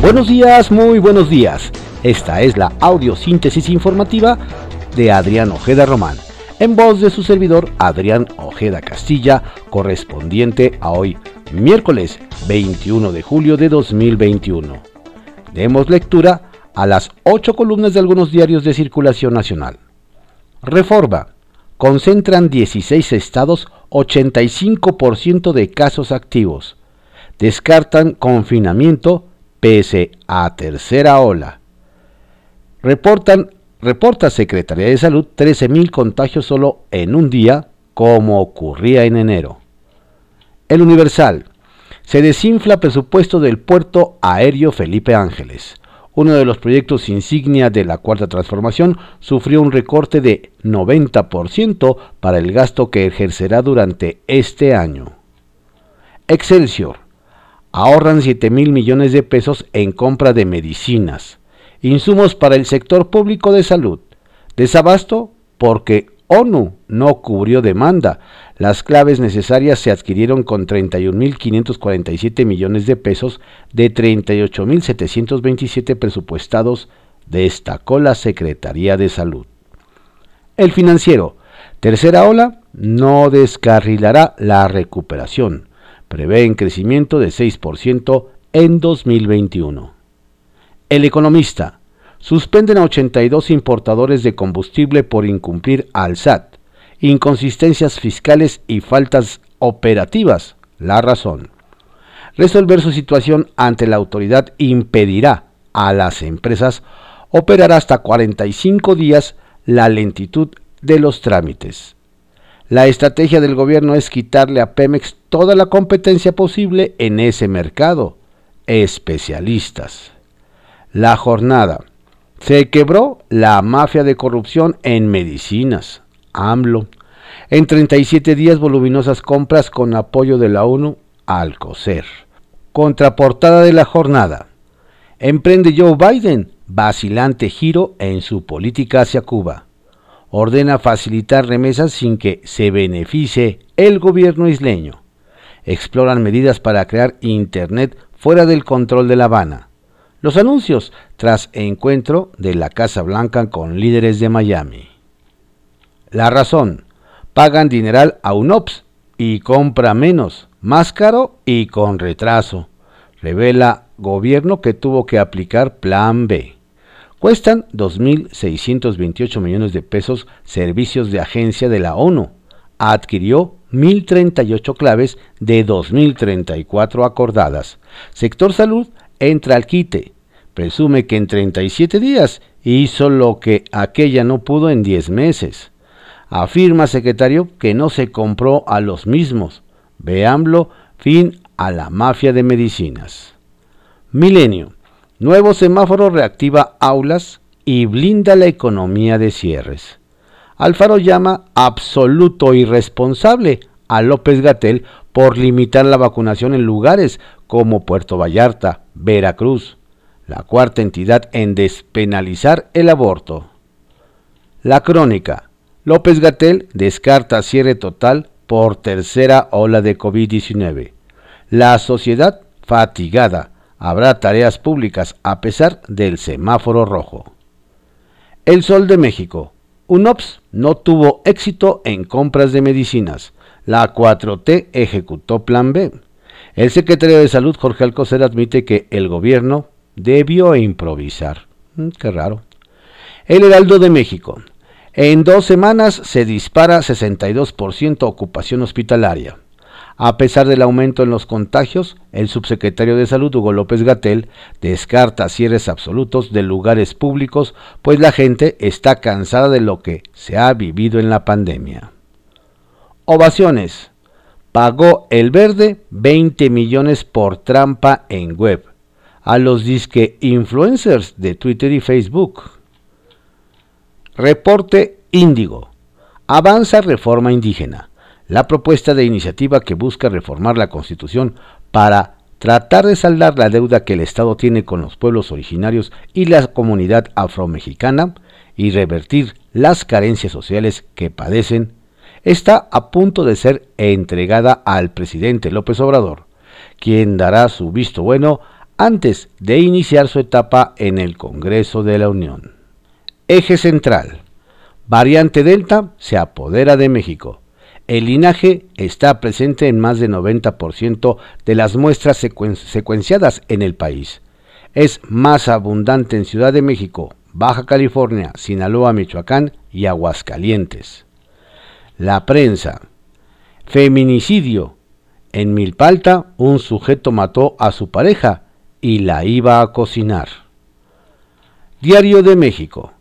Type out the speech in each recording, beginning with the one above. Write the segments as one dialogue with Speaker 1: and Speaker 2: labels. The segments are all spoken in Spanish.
Speaker 1: Buenos días, muy buenos días. Esta es la audiosíntesis informativa de Adrián Ojeda Román, en voz de su servidor Adrián Ojeda Castilla, correspondiente a hoy, miércoles 21 de julio de 2021. Demos lectura a las ocho columnas de algunos diarios de circulación nacional. Reforma. Concentran 16 estados 85% de casos activos. Descartan confinamiento pese a tercera ola. Reportan, reporta Secretaría de Salud 13.000 contagios solo en un día, como ocurría en enero. El Universal. Se desinfla presupuesto del puerto aéreo Felipe Ángeles. Uno de los proyectos insignia de la Cuarta Transformación sufrió un recorte de 90% para el gasto que ejercerá durante este año. Excelsior ahorran 7 mil millones de pesos en compra de medicinas, insumos para el sector público de salud, desabasto porque ONU no cubrió demanda. Las claves necesarias se adquirieron con 31.547 millones de pesos de 38.727 presupuestados, destacó la Secretaría de Salud. El financiero, tercera ola, no descarrilará la recuperación prevén crecimiento de 6% en 2021. El economista, suspenden a 82 importadores de combustible por incumplir al SAT, inconsistencias fiscales y faltas operativas. La razón. Resolver su situación ante la autoridad impedirá a las empresas operar hasta 45 días la lentitud de los trámites. La estrategia del gobierno es quitarle a Pemex toda la competencia posible en ese mercado. Especialistas. La jornada. Se quebró la mafia de corrupción en medicinas. AMLO. En 37 días voluminosas compras con apoyo de la ONU al COSER. Contraportada de la jornada. Emprende Joe Biden vacilante giro en su política hacia Cuba ordena facilitar remesas sin que se beneficie el gobierno isleño. Exploran medidas para crear Internet fuera del control de La Habana. Los anuncios tras encuentro de la Casa Blanca con líderes de Miami. La razón. Pagan dineral a UNOPS y compra menos, más caro y con retraso. Revela gobierno que tuvo que aplicar Plan B. Cuestan 2.628 millones de pesos servicios de agencia de la ONU. Adquirió 1.038 claves de 2.034 acordadas. Sector salud entra al quite. Presume que en 37 días hizo lo que aquella no pudo en 10 meses. Afirma secretario que no se compró a los mismos. Veámoslo, fin a la mafia de medicinas. Milenio. Nuevo semáforo reactiva aulas y blinda la economía de cierres. Alfaro llama absoluto irresponsable a López Gatel por limitar la vacunación en lugares como Puerto Vallarta, Veracruz, la cuarta entidad en despenalizar el aborto. La crónica. López Gatel descarta cierre total por tercera ola de COVID-19. La sociedad fatigada habrá tareas públicas a pesar del semáforo rojo. El Sol de México. UNOPS no tuvo éxito en compras de medicinas. La 4T ejecutó Plan B. El secretario de Salud, Jorge Alcocer, admite que el gobierno debió improvisar. Mm, qué raro. El Heraldo de México. En dos semanas se dispara 62% ocupación hospitalaria. A pesar del aumento en los contagios, el subsecretario de Salud, Hugo López Gatel, descarta cierres absolutos de lugares públicos, pues la gente está cansada de lo que se ha vivido en la pandemia. Ovaciones. Pagó el verde 20 millones por trampa en web a los disque influencers de Twitter y Facebook. Reporte Índigo. Avanza reforma indígena la propuesta de iniciativa que busca reformar la Constitución para tratar de saldar la deuda que el Estado tiene con los pueblos originarios y la comunidad afromexicana y revertir las carencias sociales que padecen, está a punto de ser entregada al presidente López Obrador, quien dará su visto bueno antes de iniciar su etapa en el Congreso de la Unión. Eje central. Variante Delta se apodera de México. El linaje está presente en más del 90% de las muestras secuenciadas en el país. Es más abundante en Ciudad de México, Baja California, Sinaloa, Michoacán y Aguascalientes. La prensa. Feminicidio. En Milpalta, un sujeto mató a su pareja y la iba a cocinar. Diario de México.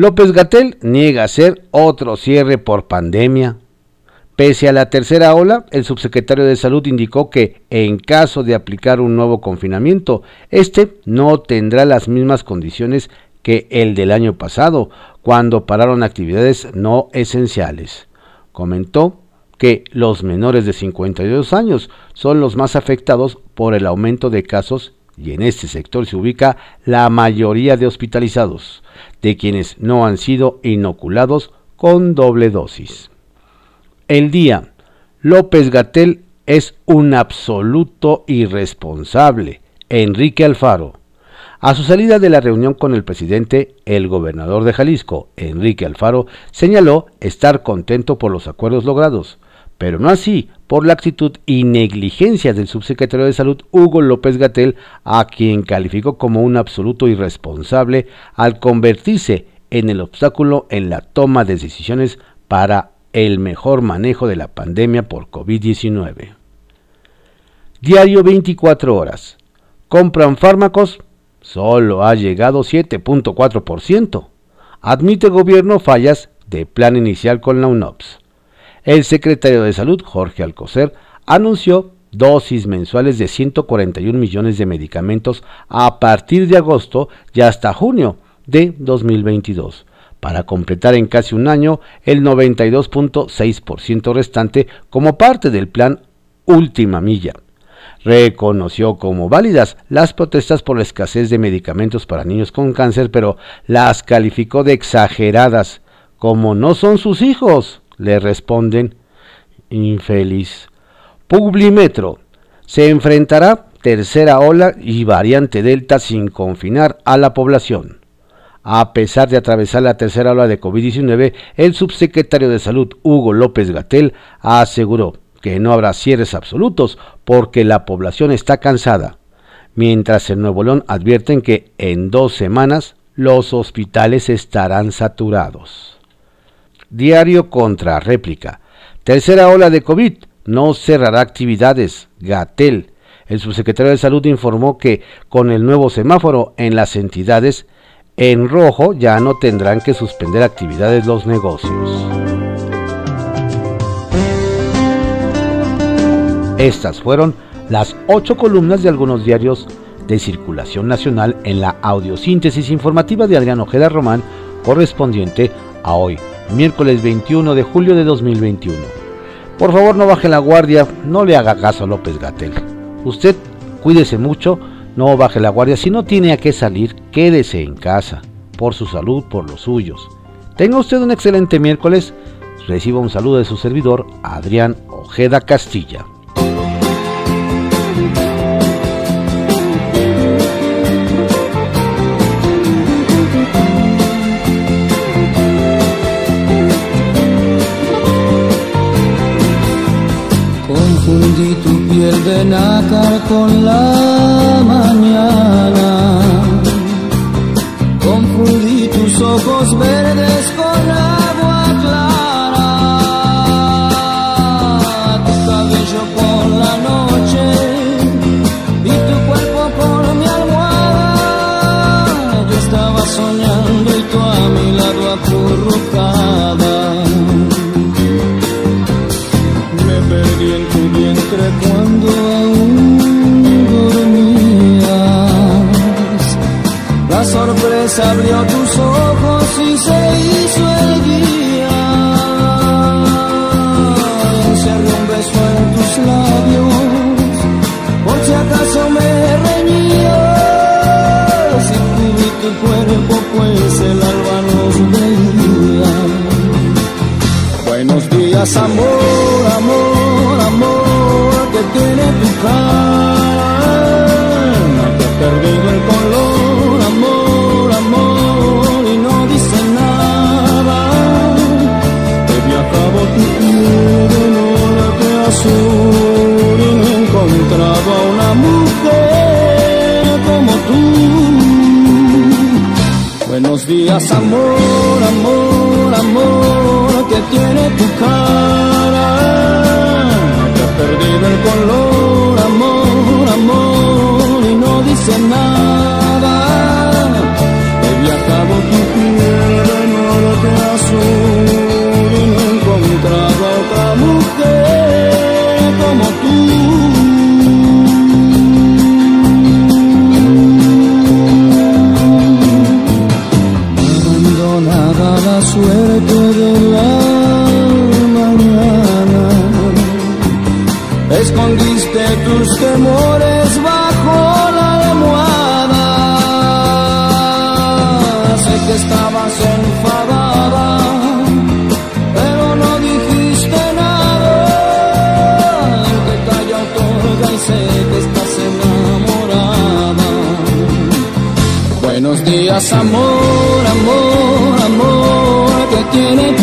Speaker 1: López Gatel niega hacer otro cierre por pandemia. Pese a la tercera ola, el subsecretario de Salud indicó que en caso de aplicar un nuevo confinamiento, este no tendrá las mismas condiciones que el del año pasado, cuando pararon actividades no esenciales. Comentó que los menores de 52 años son los más afectados por el aumento de casos y en este sector se ubica la mayoría de hospitalizados, de quienes no han sido inoculados con doble dosis. El día, López Gatel es un absoluto irresponsable. Enrique Alfaro. A su salida de la reunión con el presidente, el gobernador de Jalisco, Enrique Alfaro, señaló estar contento por los acuerdos logrados, pero no así por la actitud y negligencia del subsecretario de Salud Hugo López Gatel, a quien calificó como un absoluto irresponsable al convertirse en el obstáculo en la toma de decisiones para el mejor manejo de la pandemia por COVID-19. Diario 24 horas. Compran fármacos. Solo ha llegado 7.4%. Admite gobierno fallas de plan inicial con la UNOPS el secretario de Salud, Jorge Alcocer, anunció dosis mensuales de 141 millones de medicamentos a partir de agosto y hasta junio de 2022, para completar en casi un año el 92.6% restante como parte del plan Última Milla. Reconoció como válidas las protestas por la escasez de medicamentos para niños con cáncer, pero las calificó de exageradas, como no son sus hijos le responden, infeliz. Publimetro. Se enfrentará tercera ola y variante Delta sin confinar a la población. A pesar de atravesar la tercera ola de COVID-19, el subsecretario de Salud, Hugo López Gatel, aseguró que no habrá cierres absolutos porque la población está cansada, mientras en Nuevo León advierten que en dos semanas los hospitales estarán saturados. Diario contra réplica. Tercera ola de COVID. No cerrará actividades. Gatel. El subsecretario de Salud informó que con el nuevo semáforo en las entidades en rojo ya no tendrán que suspender actividades los negocios. Estas fueron las ocho columnas de algunos diarios de circulación nacional en la audiosíntesis informativa de Adrián Ojeda Román correspondiente a hoy, miércoles 21 de julio de 2021. Por favor no baje la guardia, no le haga caso a López Gatel. Usted cuídese mucho, no baje la guardia. Si no tiene a qué salir, quédese en casa, por su salud, por los suyos. Tenga usted un excelente miércoles. Reciba un saludo de su servidor, Adrián Ojeda Castilla.
Speaker 2: De nácar con la mañana. Confundí tus ojos verdes nosso amor. la suerte de la mañana. Escondiste tus temores bajo la almohada. Sé que estabas enfadada. Pero no dijiste nada Te calla otorga y sé que estás enamorada Buenos días amor, amor get it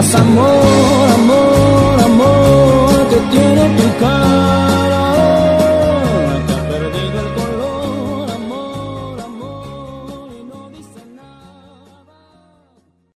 Speaker 2: nosso amor.